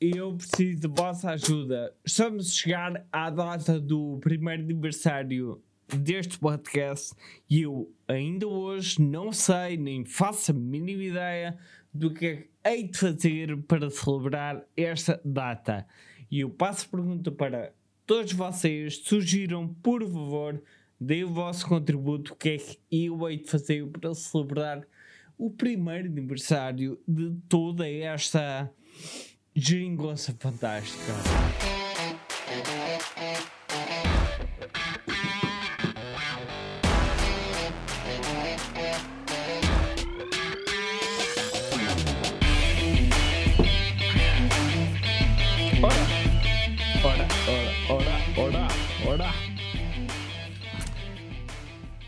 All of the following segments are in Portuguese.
eu preciso de vossa ajuda. Estamos a chegar à data do primeiro aniversário deste podcast e eu ainda hoje não sei, nem faço a mínima ideia do que é que hei de fazer para celebrar esta data. E eu passo a pergunta para todos vocês, surgiram, por favor, deem o vosso contributo, o que é que eu hei de fazer para celebrar o primeiro aniversário de toda esta geringonça fantástica. Ora, ora, ora, ora, ora.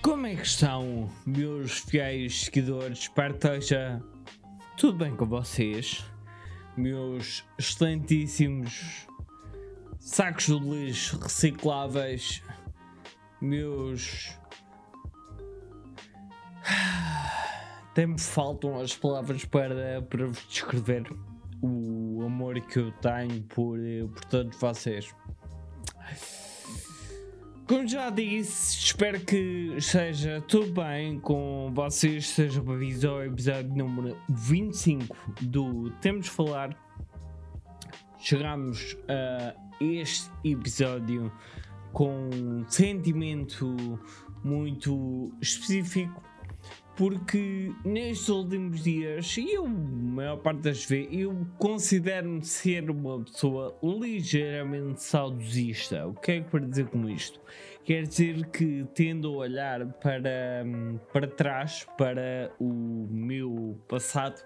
Como é que estão, meus fiéis seguidores? Esteja tudo bem com vocês, meus excelentíssimos sacos de lixo recicláveis, meus. Até me faltam as palavras para, para vos descrever o amor que eu tenho por, eh, por todos vocês. Como já disse, espero que esteja tudo bem com vocês. Seja bem-vindos ao episódio número 25 do Temos de Falar. Chegamos a este episódio com um sentimento muito específico porque nestes últimos dias, e eu, a maior parte das vezes, eu considero-me ser uma pessoa ligeiramente saudosista. O que é que quero dizer com isto? Quer dizer que tendo a olhar para, para trás, para o meu passado,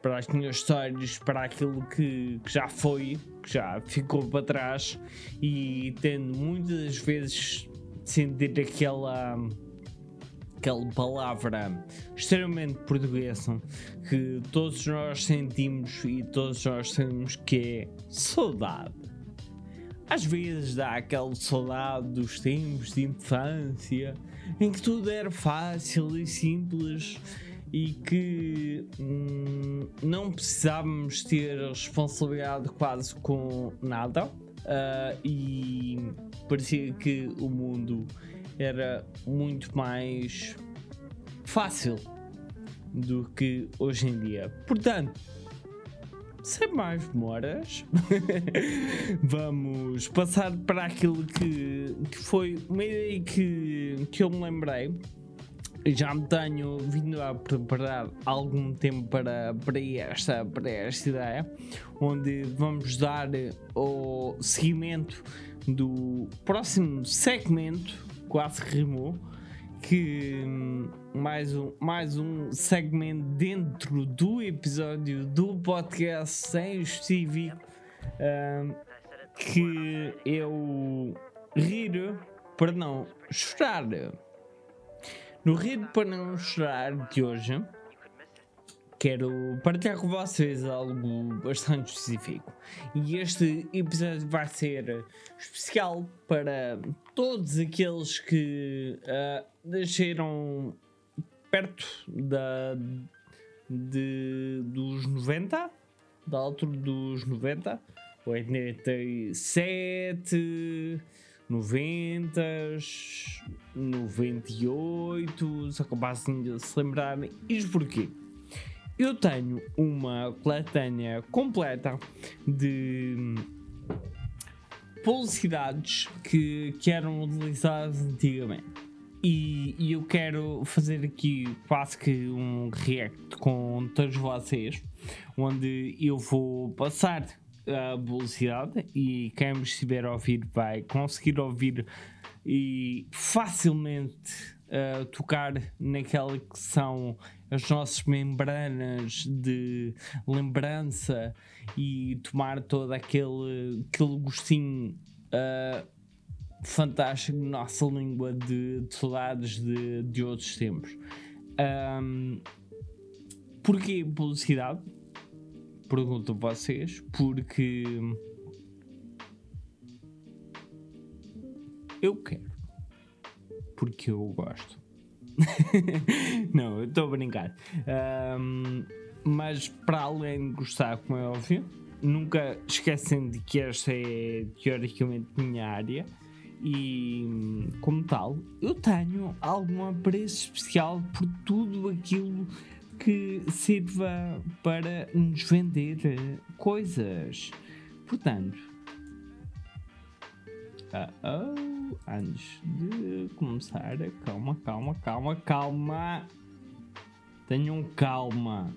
para as minhas histórias, para aquilo que, que já foi, que já ficou para trás, e tendo muitas vezes sentir aquela aquela palavra extremamente portuguesa que todos nós sentimos e todos nós sabemos que é saudade. Às vezes dá aquela saudade dos tempos de infância em que tudo era fácil e simples e que hum, não precisávamos ter responsabilidade quase com nada uh, e parecia que o mundo era muito mais fácil do que hoje em dia. Portanto, sem mais demoras, vamos passar para aquilo que, que foi uma ideia que, que eu me lembrei. Já me tenho vindo a preparar algum tempo para, para, esta, para esta ideia, onde vamos dar o seguimento do próximo segmento quase rimou. Que hum, mais um, mais um segmento dentro do episódio do podcast sem específico um, que eu rir para não chorar. No Rir para não chorar de hoje, quero partilhar com vocês algo bastante específico. E este episódio vai ser especial para todos aqueles que uh, nasceram perto da, de, dos 90, da altura dos 90, 87, 90, 98, só capazem de se lembrarem. Isto porquê? Eu tenho uma coletânea completa de publicidades que, que eram utilizadas antigamente. E, e, eu quero fazer aqui quase que um react com todos vocês, onde eu vou passar a publicidade e quem me estiver a ouvir vai conseguir ouvir e facilmente uh, tocar naquela que são as nossas membranas de lembrança e tomar todo aquele, aquele gostinho uh, fantástico na nossa língua de, de saudades de, de outros tempos. Um, porquê publicidade? Pergunto a vocês, porque eu quero, porque eu gosto. não, estou a brincar. Um, mas para além de gostar, como é óbvio, nunca esquecem de que esta é teoricamente minha área e, como tal, eu tenho algum apreço especial por tudo aquilo que sirva para nos vender coisas. Portanto, uh -oh, antes de começar, calma, calma, calma, calma. Tenham calma.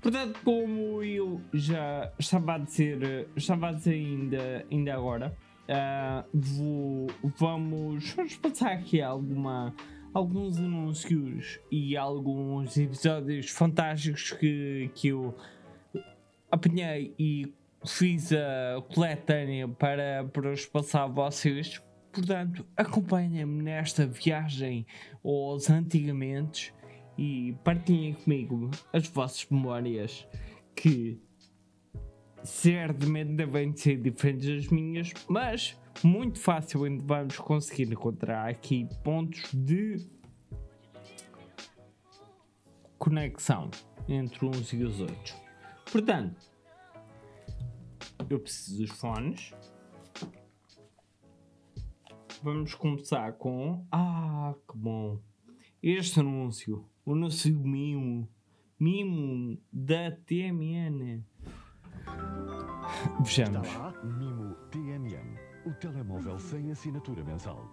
Portanto, como eu já estava a dizer, estava a dizer ainda, ainda agora, Uh, vou, vamos, vamos passar aqui alguma, alguns anúncios e alguns episódios fantásticos que, que eu apanhei e fiz a coletânea para, para os passar vocês. Portanto, acompanhem-me nesta viagem aos antigamente e partilhem comigo as vossas memórias que certamente devem ser diferentes das minhas, mas muito facilmente vamos conseguir encontrar aqui pontos de conexão entre uns e os outros. Portanto, eu preciso dos fones. Vamos começar com. Ah, que bom! Este anúncio, o anúncio mimo, mimo da TMN. Vejamos. Está lá Mimo TMM, o telemóvel sem assinatura mensal.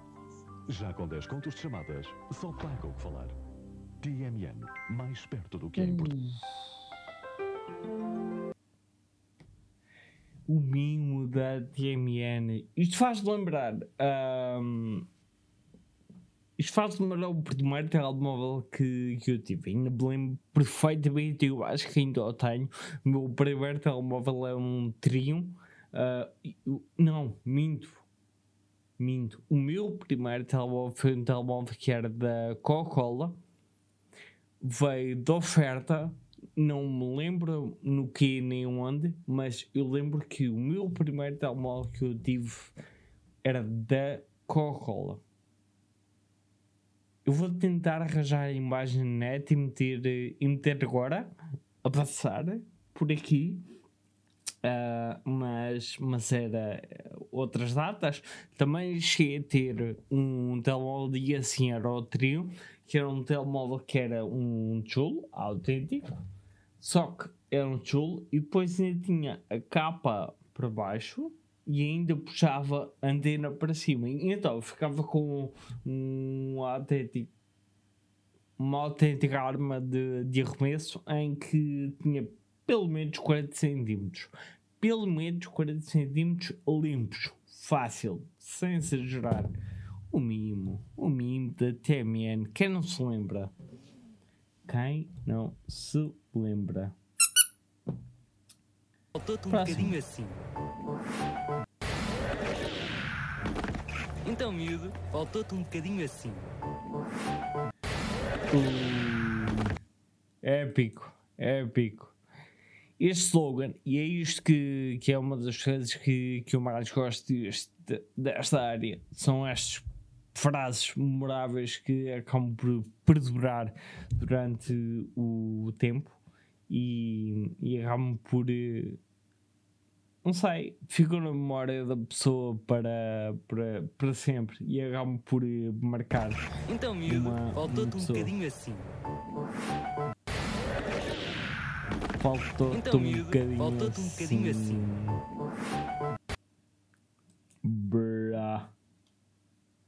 Já com 10 contos de chamadas, só paga o que falar. TMN, mais perto do que é importante. O mimo da TMN. Isto faz lembrar. Um, isto faz-me lembrar o primeiro telemóvel que, que eu tive. Ainda me lembro perfeitamente, eu acho que ainda o tenho. O meu primeiro telemóvel é um Triumph. Uh, não, minto. Minto. O meu primeiro telemóvel foi um telemóvel que era da Coca-Cola. Veio de oferta. Não me lembro no que nem onde, mas eu lembro que o meu primeiro telemóvel que eu tive era da Coca-Cola eu vou tentar arranjar a imagem net e meter, e meter agora a passar por aqui. Uh, mas, mas era outras datas. Também cheguei a ter um telemóvel e assim era o trio, que era um telemóvel que era um tijolo autêntico, só que era um tijolo e depois ainda tinha a capa para baixo e ainda puxava a antena para cima. E então ficava com um autêntico, uma autêntica arma de, de arremesso em que tinha pelo menos 40 centímetros. Pelo menos 40 centímetros limpos. Fácil, sem exagerar. O mimo, o mimo da TMN. Quem não se lembra? Quem não se lembra? Faltou-te um bocadinho assim. Então, miúdo, faltou-te um bocadinho assim. Uh, épico, épico. Este slogan, e é isto que, que é uma das coisas que, que eu mais gosto deste, desta área, são estas frases memoráveis que acabam por perdurar durante o tempo e, e acabam por não sei, ficou na memória da pessoa para, para, para sempre e acabam por marcar. Então, miúdo, faltou-te um bocadinho assim. Faltou-te então, um, bocadinho faltou um bocadinho assim. assim. Brá.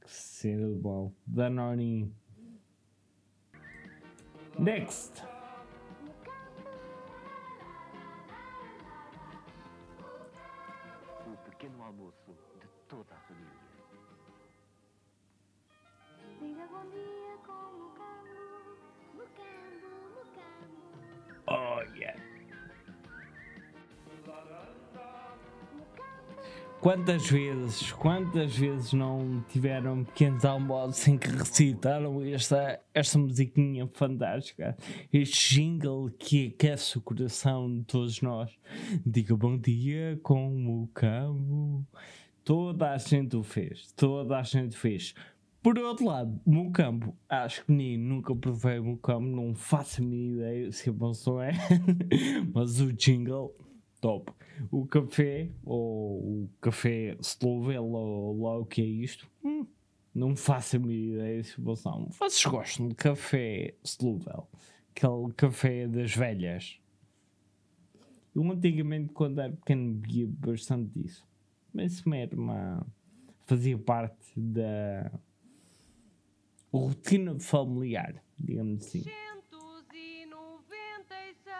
Que cena de bom. Danone. Next. Quantas vezes, quantas vezes não tiveram pequenos almoços em que recitaram esta, esta musiquinha fantástica, este jingle que aquece o coração de todos nós. Diga bom dia com o cabo. Toda a gente o fez, toda a gente fez. Por outro lado, Mucambo, acho que nem nunca provei Mucambo, não faço a minha ideia se é bom ou é, mas o jingle top. O café, ou o café Slovel, ou lá o que é isto, hum, não faço a minha ideia se vocês Vocês gostam de café Slovel? Aquele café das velhas? Eu antigamente, quando era pequeno, bebia bastante disso. Mas isso mesmo fazia parte da rotina familiar, digamos assim.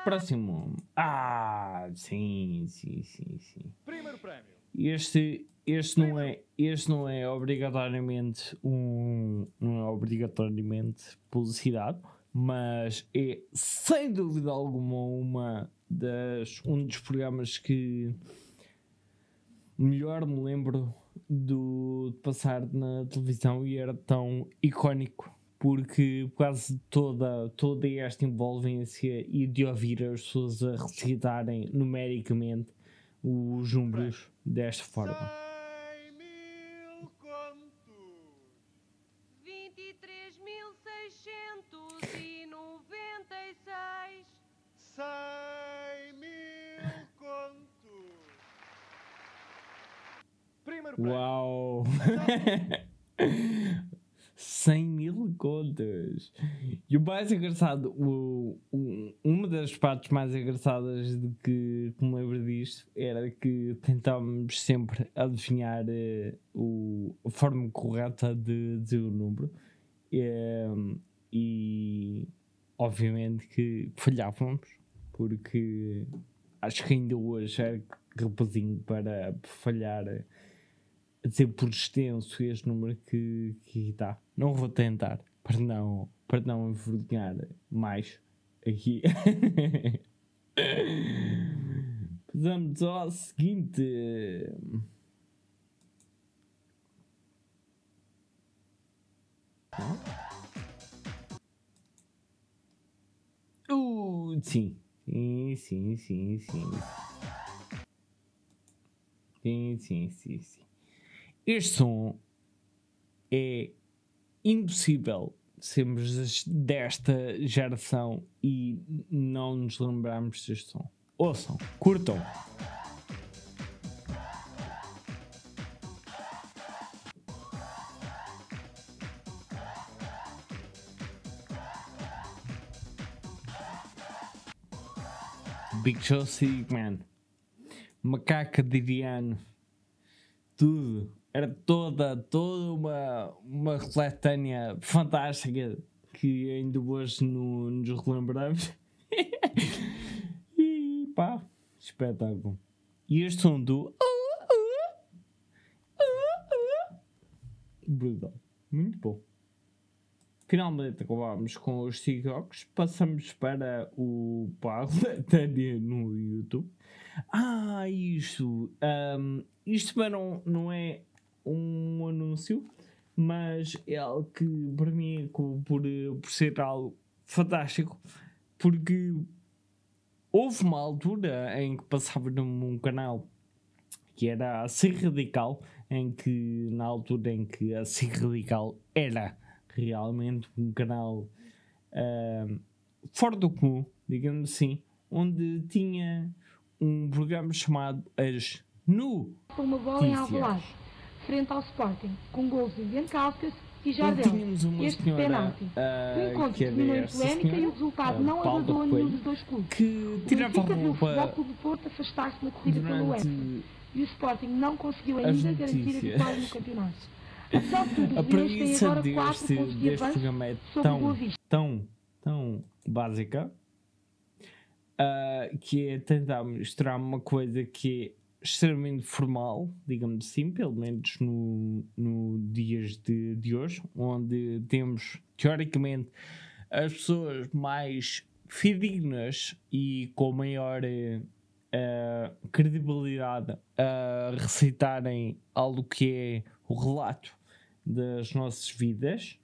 Próximo. Ah, sim, sim, sim, sim. Primeiro prémio. Este, este não é, este não é obrigatoriamente um, não é obrigatoriamente publicidade, mas é sem dúvida alguma uma das, um dos programas que melhor me lembro do, de passar na televisão e era tão icónico porque quase toda, toda esta envolvência e de ouvir as pessoas a recitarem numericamente os números desta forma. 100 mil contos. 23.696 100 mil contos. Primeiro prémio. Uau! 100 mil contas! E o mais engraçado, o, o- uma das partes mais engraçadas de que, que me lembro disto era que tentávamos sempre adivinhar eh, o, a forma correta de dizer o número. Em, e obviamente que falhávamos, porque acho que ainda hoje é rapazinho para falhar eh, a dizer por extenso este número que, que. Não vou tentar para não, para não envergonhar mais aqui. Vamos ao seguinte. Uh, sim. Sim, sim, sim, sim. Sim, sim, sim, sim. Este som é impossível sermos desta geração e não nos lembrarmos deste som. Ouçam, curtam. Big Show Sigman, Macaca Diriano, tudo. Era toda, toda uma, uma coletânea fantástica que ainda hoje no, nos relembramos. e pá, espetáculo. E este som do. Brutal. Muito bom. Finalmente acabámos com os TikToks. Passamos para o para a coletânea no YouTube. Ah, isto. ahm, isto não, não é um anúncio, mas é algo que para mim acabou por, por ser algo fantástico, porque houve uma altura em que passava num canal que era a Ser Radical, em que na altura em que a Ser Radical era realmente um canal ahm, fora do comum, digamos assim, onde tinha um programa chamado As Nu uma bola em frente ao Sporting, com gols de Viancascas e Jardel. uma Este senhora penalti. ah, O encontro que terminou em polémica e o resultado ah, não agradou a nenhum dos dois clubes. que O tirava Benfica viu o Porto afastar-se na corrida pelo UEFA e o Sporting não conseguiu ainda garantir a vitória no campeonato. Apesar de tudo, a premissa agora 4 deste, pontos de deste programa é o tão, tão, tão básica ah, que é tentar mostrar uma coisa que é extremamente formal, digamos assim, pelo menos no, no dias de, de hoje, onde temos teoricamente as pessoas mais fidedignas e com maior eh, credibilidade a recitarem algo que é o relato das nossas vidas,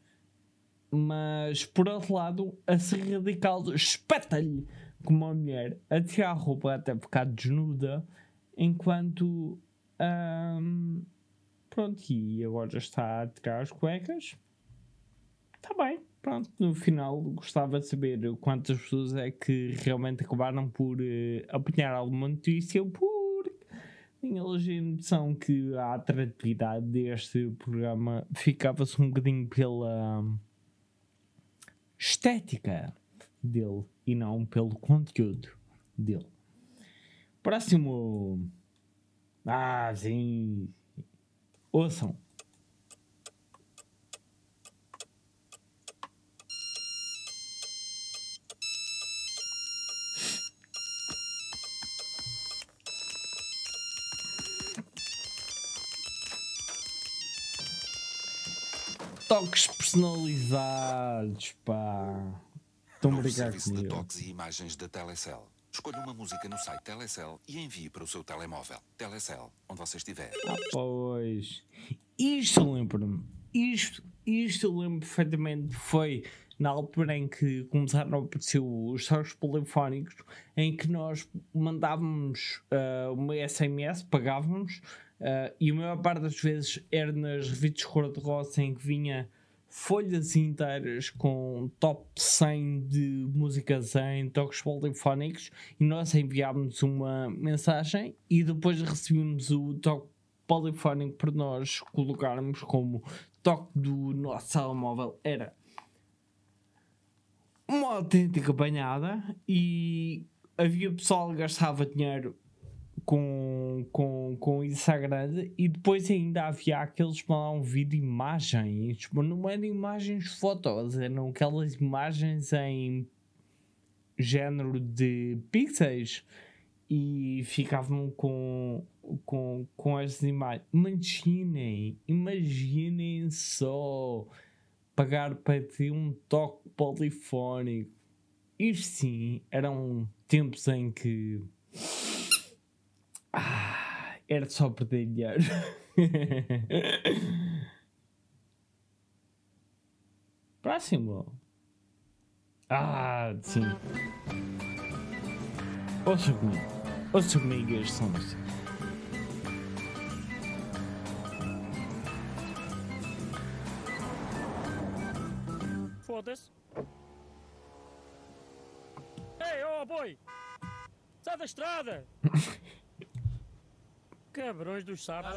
mas por outro lado, a ser radical espeta-lhe como uma mulher a tirar a roupa até ficar desnuda, enquanto ahm, pronto, e agora está a tirar as cuecas. Está bem, pronto, no final gostava de saber quantas pessoas é que realmente acabaram por eh, apanhar alguma notícia, porque tinha noção que a atratividade deste programa ficava-se um bocadinho pela estética dele e não pelo conteúdo dele. Próximo. Ah, sim. Ouçam. Toques personalizados, pá. Estão a brincar serviço de comigo. toques e imagens da Telecel. Escolha uma música no site Telecel e envie para o seu telemóvel. Telecel, onde você estiver. Pois. Isto lembro-me. Isto, isto lembro perfeitamente. Foi na altura em que começaram a aparecer os toques polifónicos, em que nós mandávamos ah, uma SMS, pagávamos, ah, e a maior parte das vezes era nas revistas cor-de-rosa em que vinha folhas inteiras com top 100 de músicas em toques polifónicos e nós enviávamos uma mensagem e depois recebíamos o toque polifónico para nós colocarmos como toque do nosso telemóvel. Era uma autêntica banhada e havia pessoal que gastava dinheiro com, com, com grande e depois ainda havia aqueles que mandavam vídeo imagens, mas não eram imagens fotos, eram aquelas imagens em género de pixels e ficavam com, com, com essas imagens. Imaginem, imaginem só pagar para ter um toque polifónico. Isto sim, eram tempos em que ah, era só perder dinheiro. Próximo. Ah, sim. Ouça comigo. Ouça comigo este som. Foda-se. Ei, oh boi! Sai da estrada! Cabrões dos sapos.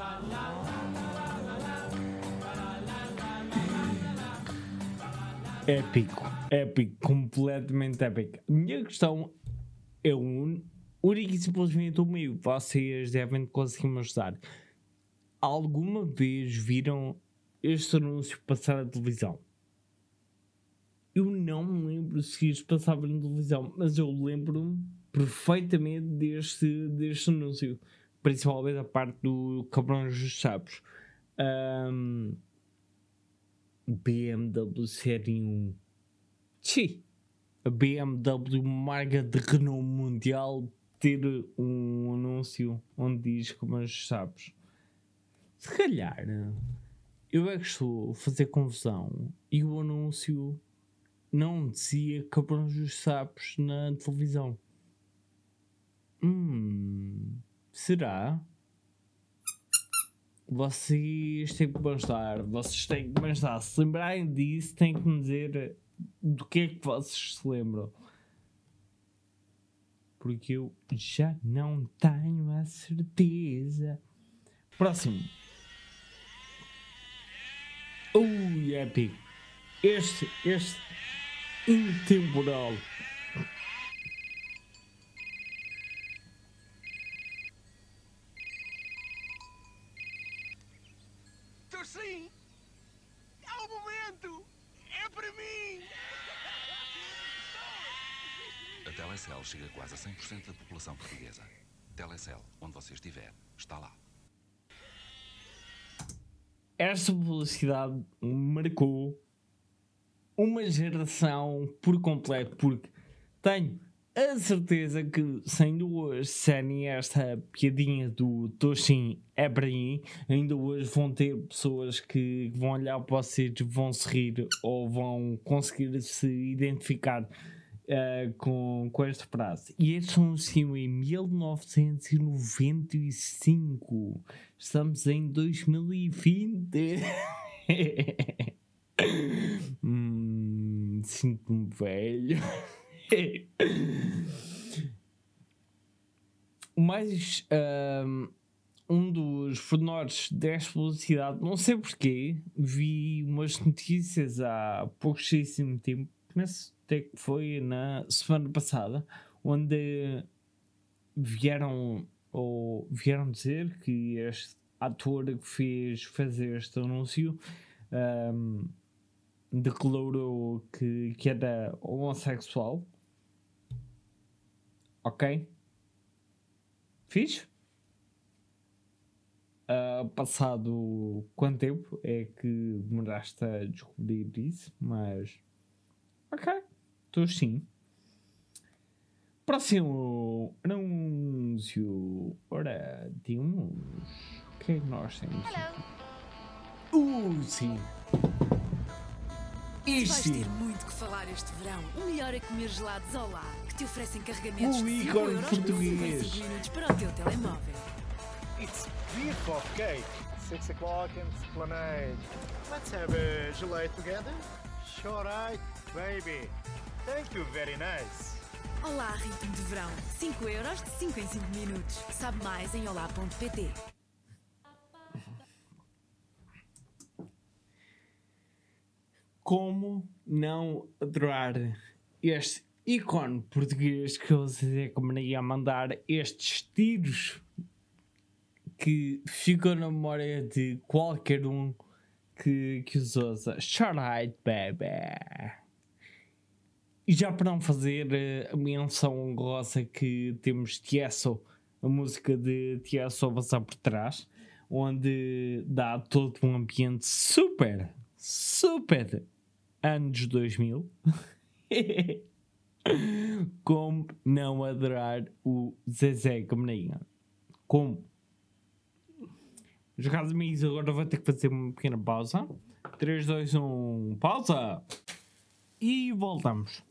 Épico, épico, completamente épico. A minha questão é um, única e simplesmente o meu. Vocês devem conseguir me ajudar. Alguma vez viram este anúncio passar na televisão? Eu não me lembro se isto passava na televisão, mas eu lembro-me perfeitamente deste, deste anúncio. Principalmente a parte do Cabrões dos Sapos. Ahm, BMW Série 1. Sim. A BMW, marca de renome mundial, ter um anúncio onde diz como os sabes. Se calhar eu é que estou a fazer confusão e o anúncio não dizia cabrões dos sapos na televisão. Hum, será? Vocês têm que pensar, vocês têm que pensar. Se lembrarem disso, têm que me dizer do que é que vocês se lembram. Porque eu já não tenho a certeza. Próximo. Ui, épico. Este, este intemporal. Tô sim! É o momento! É para mim! A Telecel chega quase a 100% da população portuguesa. Telecel, onde você estiver, está lá. Esta publicidade marcou uma geração por completo, porque tenho a certeza que, sendo hoje serem esta piadinha do Toshin é para mim, ainda hoje vão ter pessoas que vão olhar para vocês, vão se rir ou vão conseguir se identificar eh, com, com esta frase. E este anúncio em 1995. Estamos em 2020. hum, sinto-me velho. O mais. ahm, um dos pormenores desta publicidade, não sei porquê, vi umas notícias há pouquíssimo tempo, penso até que foi na semana passada, onde vieram ou vieram dizer que este ator que fez fazer este anúncio ahm, declarou que, que era homossexual. Ok? Fiz? Ah, passado quanto tempo é que demoraste a descobrir isso? Mas. Ok, sim. Próximo anúncio. Ora, temos. O que é que nós temos? Uh, sim. Isto Vais ter muito que falar este verão. O melhor é comer gelados ao lar, que te oferecem carregamentos 5 ícone português. 55 minutos para o teu telemóvel. It's o'clock, okay? Six o'clock in Esplanade. Let's have a gelate together. Sure, right, baby. Thank you, very nice. Olá, ritmo de verão. 5 euros de 5 em 5 minutos. Sabe mais em olá.pt. como não adorar este ícone português que eu sei como nem ia mandar estes tiros que ficam na memória de qualquer um que, que os usa. Charlotte Baby. E já para não fazer eh, a menção honrosa que temos Tiesto, a música de Tiesto a passar por trás, onde dá todo um ambiente super, super anos 2000. Como não adorar o Zezé Camarinha? Como? Os casos amigos, agora vou ter que fazer uma pequena pausa. 3, 2, 1, pausa! E voltamos.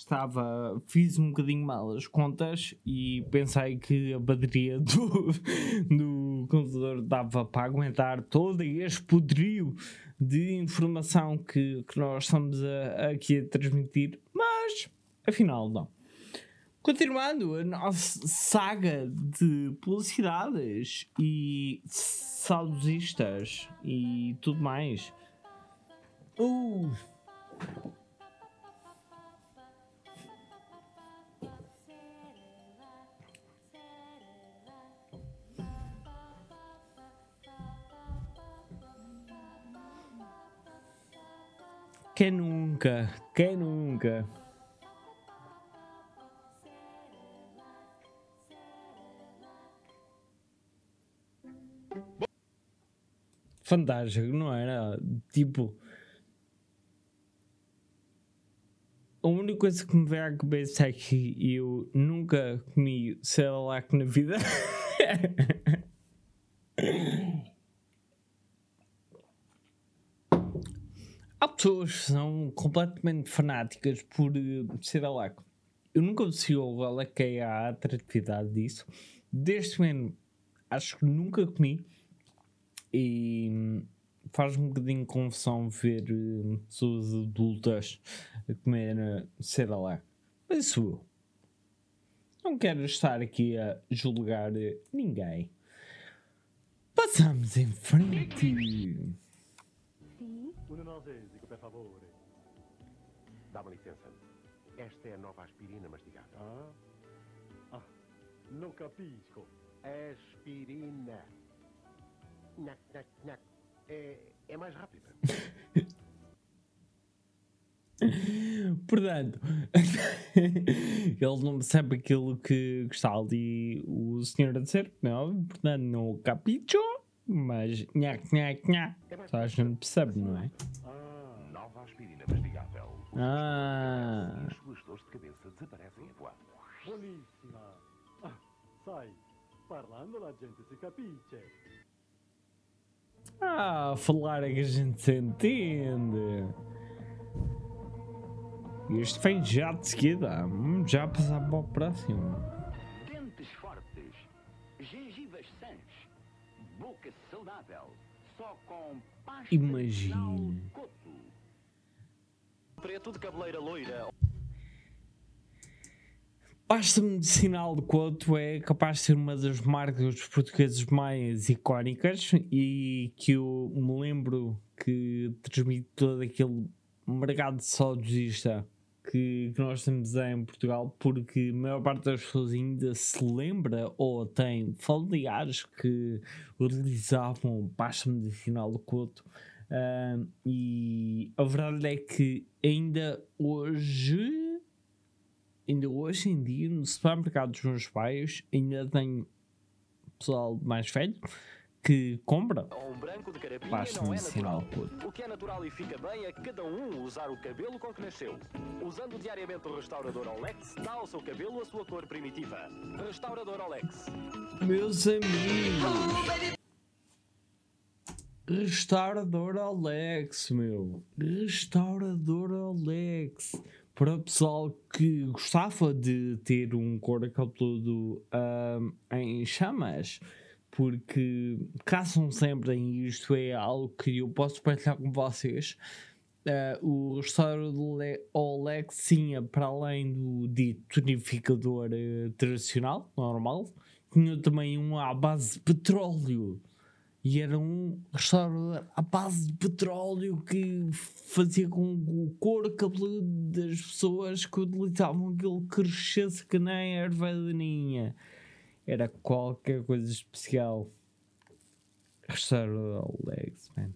Estava, fiz um bocadinho mal as contas e pensei que a bateria do, do computador dava para aguentar todo este poderio de informação que, que nós estamos a- aqui a transmitir, mas afinal não. Continuando a nossa saga de publicidades e saudosistas e tudo mais. Uh, quem nunca? Quem nunca? fantástico, não era? Tipo, a única coisa que me veio à cabeça é que eu nunca comi Cerelac na vida. pessoas são completamente fanáticas por eh, Cerelac. Eu nunca percebi qual é a atratividade disso. Deste momento, acho que nunca comi. E hum, faz-me um bocadinho de confusão ver eh, pessoas adultas a comer uh, Cerelac. Mas isso eu. Não quero estar aqui a julgar eh, ninguém. Passamos em frente. Un analgesico, per favore. Dá-me licença. Esta é a nova aspirina mastigada. Ah? Ah, non capisco. Aspirina. Nhac, nhac, nhac. É, é mais rápida. Portanto, ele não percebe aquilo que, que está ali o senhor a dizer, não? Portanto, não capicho, mas nhac, nhac, nhac. Só a gente percebe, não é? Aspirina mastigável. Ah. E as suas dores de cabeça desaparecem a voar. Buonissima. Ah, sai, parlando la gente si capisce. Ah, falar é que a gente se entende. Este vem já de seguida. Hum, Já passar para o próximo. Dentes fortes, gengivas sãs, boca saudável, só com pasta Imagine. Preto de cabeleira loira. Pasta medicinal de Couto é capaz de ser uma das marcas portuguesas mais icónicas e que eu me lembro que transmite todo aquele mercado saudosista que, que nós temos em Portugal, porque a maior parte das pessoas ainda se lembra ou tem familiares que utilizavam pasta medicinal de Couto. Ah, e a verdade é que ainda hoje ainda hoje em dia no supermercado dos meus pais ainda tenho pessoal mais velho que compra Um branco de carapinha pasta é medicinal natural. Couto. O que é natural e fica bem é cada um usar o cabelo com que nasceu. Usando diariamente o restaurador Olex, dá ao seu cabelo a sua cor primitiva. Restaurador Olex. Meus amigos, restaurador Alex, meu, restaurador Alex. Para o pessoal que gostava de ter um couro ahm, em chamas, porque caçam sempre em isto, é algo que eu posso partilhar com vocês. Ah, o restaurador Le- Olex tinha, para além do dito tonificador eh, tradicional, normal, tinha também um à base de petróleo. E era um restaurador à base de petróleo que fazia com que o couro cabeludo das pessoas que utilizavam aquilo crescesse que nem a erva daninha. Era qualquer coisa especial. Restaurador Alex, man.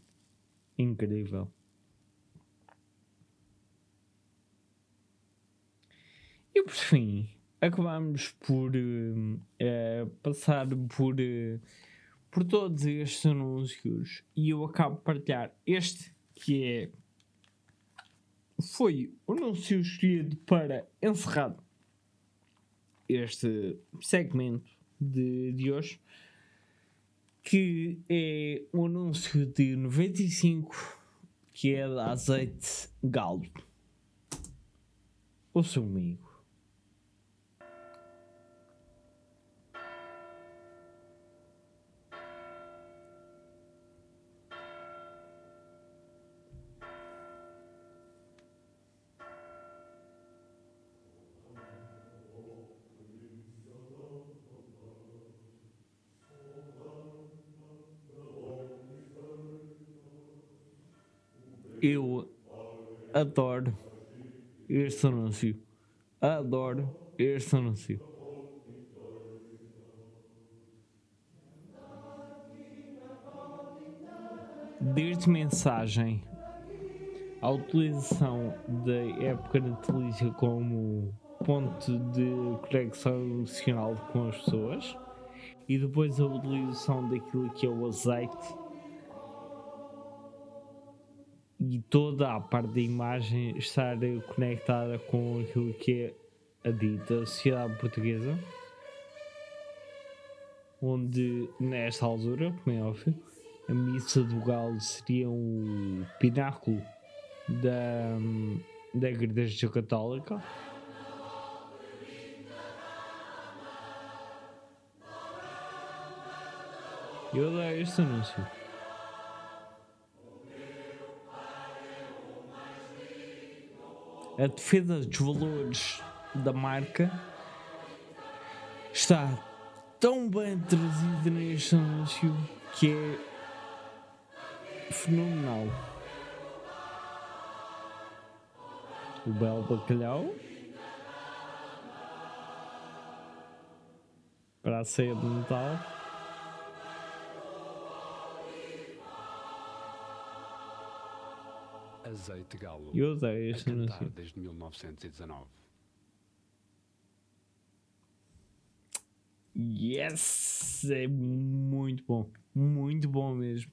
Incrível. E por fim, acabamos por eh, eh, passar por, eh, por todos estes anúncios e eu acabo de partilhar este que é foi o anúncio escolhido para encerrar este segmento de, de hoje que é o anúncio de 95 que é da azeite galo. O seu adoro este anúncio. Adoro este anúncio. Desde mensagem à utilização da época natalícia como ponto de conexão emocional com as pessoas e depois a utilização daquilo que é o azeite e toda a parte da imagem estar conectada com aquilo que é a dita sociedade portuguesa, onde nesta altura, como é óbvio, a missa do galo seria o pináculo da, da Igreja Católica. Eu dei este anúncio. A defesa dos valores da marca está tão bem trazida neste anúncio que é fenomenal. O belo bacalhau para a ceia de Natal. Azeite Galo. Eu odeio este a cantar anúncio. desde 1919. Yes! É muito bom. Muito bom mesmo.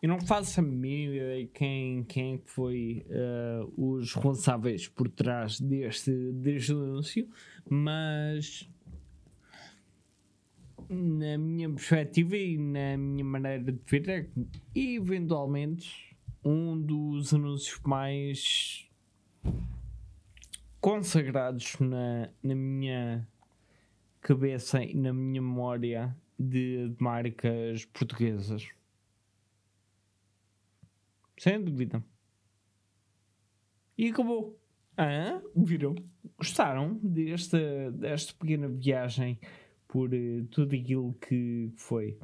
Eu não faço a mínima ideia quem, quem foi eh, os responsáveis por trás deste, deste anúncio, mas na minha perspectiva e na minha maneira de ver é que, eventualmente um dos anúncios mais consagrados na, na minha cabeça e na minha memória de, de marcas portuguesas. Sem dúvida. E acabou. Ah, viram? Gostaram desta, desta pequena viagem por uh, tudo aquilo que foi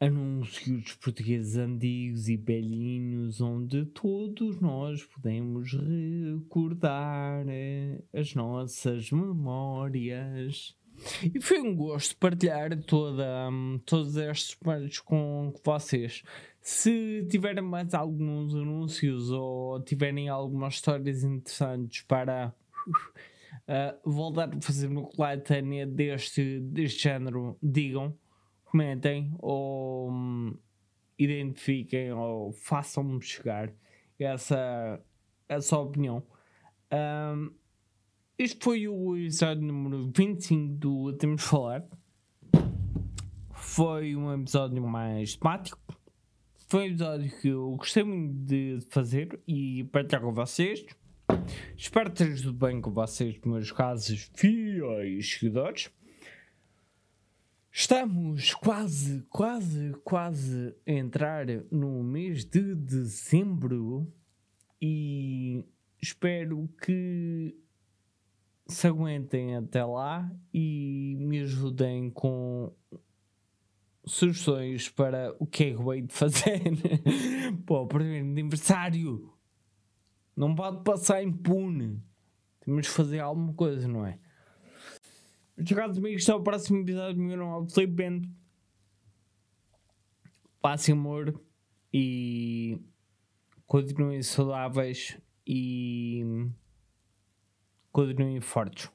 anúncios portugueses antigos e velhinhos, onde todos nós podemos recordar uh, as nossas memórias. E foi um gosto partilhar toda, um, todos estes partes com vocês. Se tiverem mais alguns anúncios ou tiverem algumas histórias interessantes para uh, voltar a fazer uma coletânea deste, deste género, digam, comentem ou um, identifiquem ou façam-me chegar essa, essa opinião. Um, este foi o episódio número 25 do Temos Falar. Foi um episódio mais temático foi um episódio que eu gostei muito de fazer e partilhar com vocês. Espero ter tudo bem com vocês, meus casos fiéis seguidores. Estamos quase, quase, quase a entrar no mês de dezembro e espero que se aguentem até lá e me ajudem com sugestões para o que é que eu hei de fazer para o primeiro aniversário. Não pode passar impune. Temos de fazer alguma coisa, não é? Chegados amigos, até o próximo episódio meu nome é Felipe Bento. Passe amor e continuem saudáveis e continuem fortes.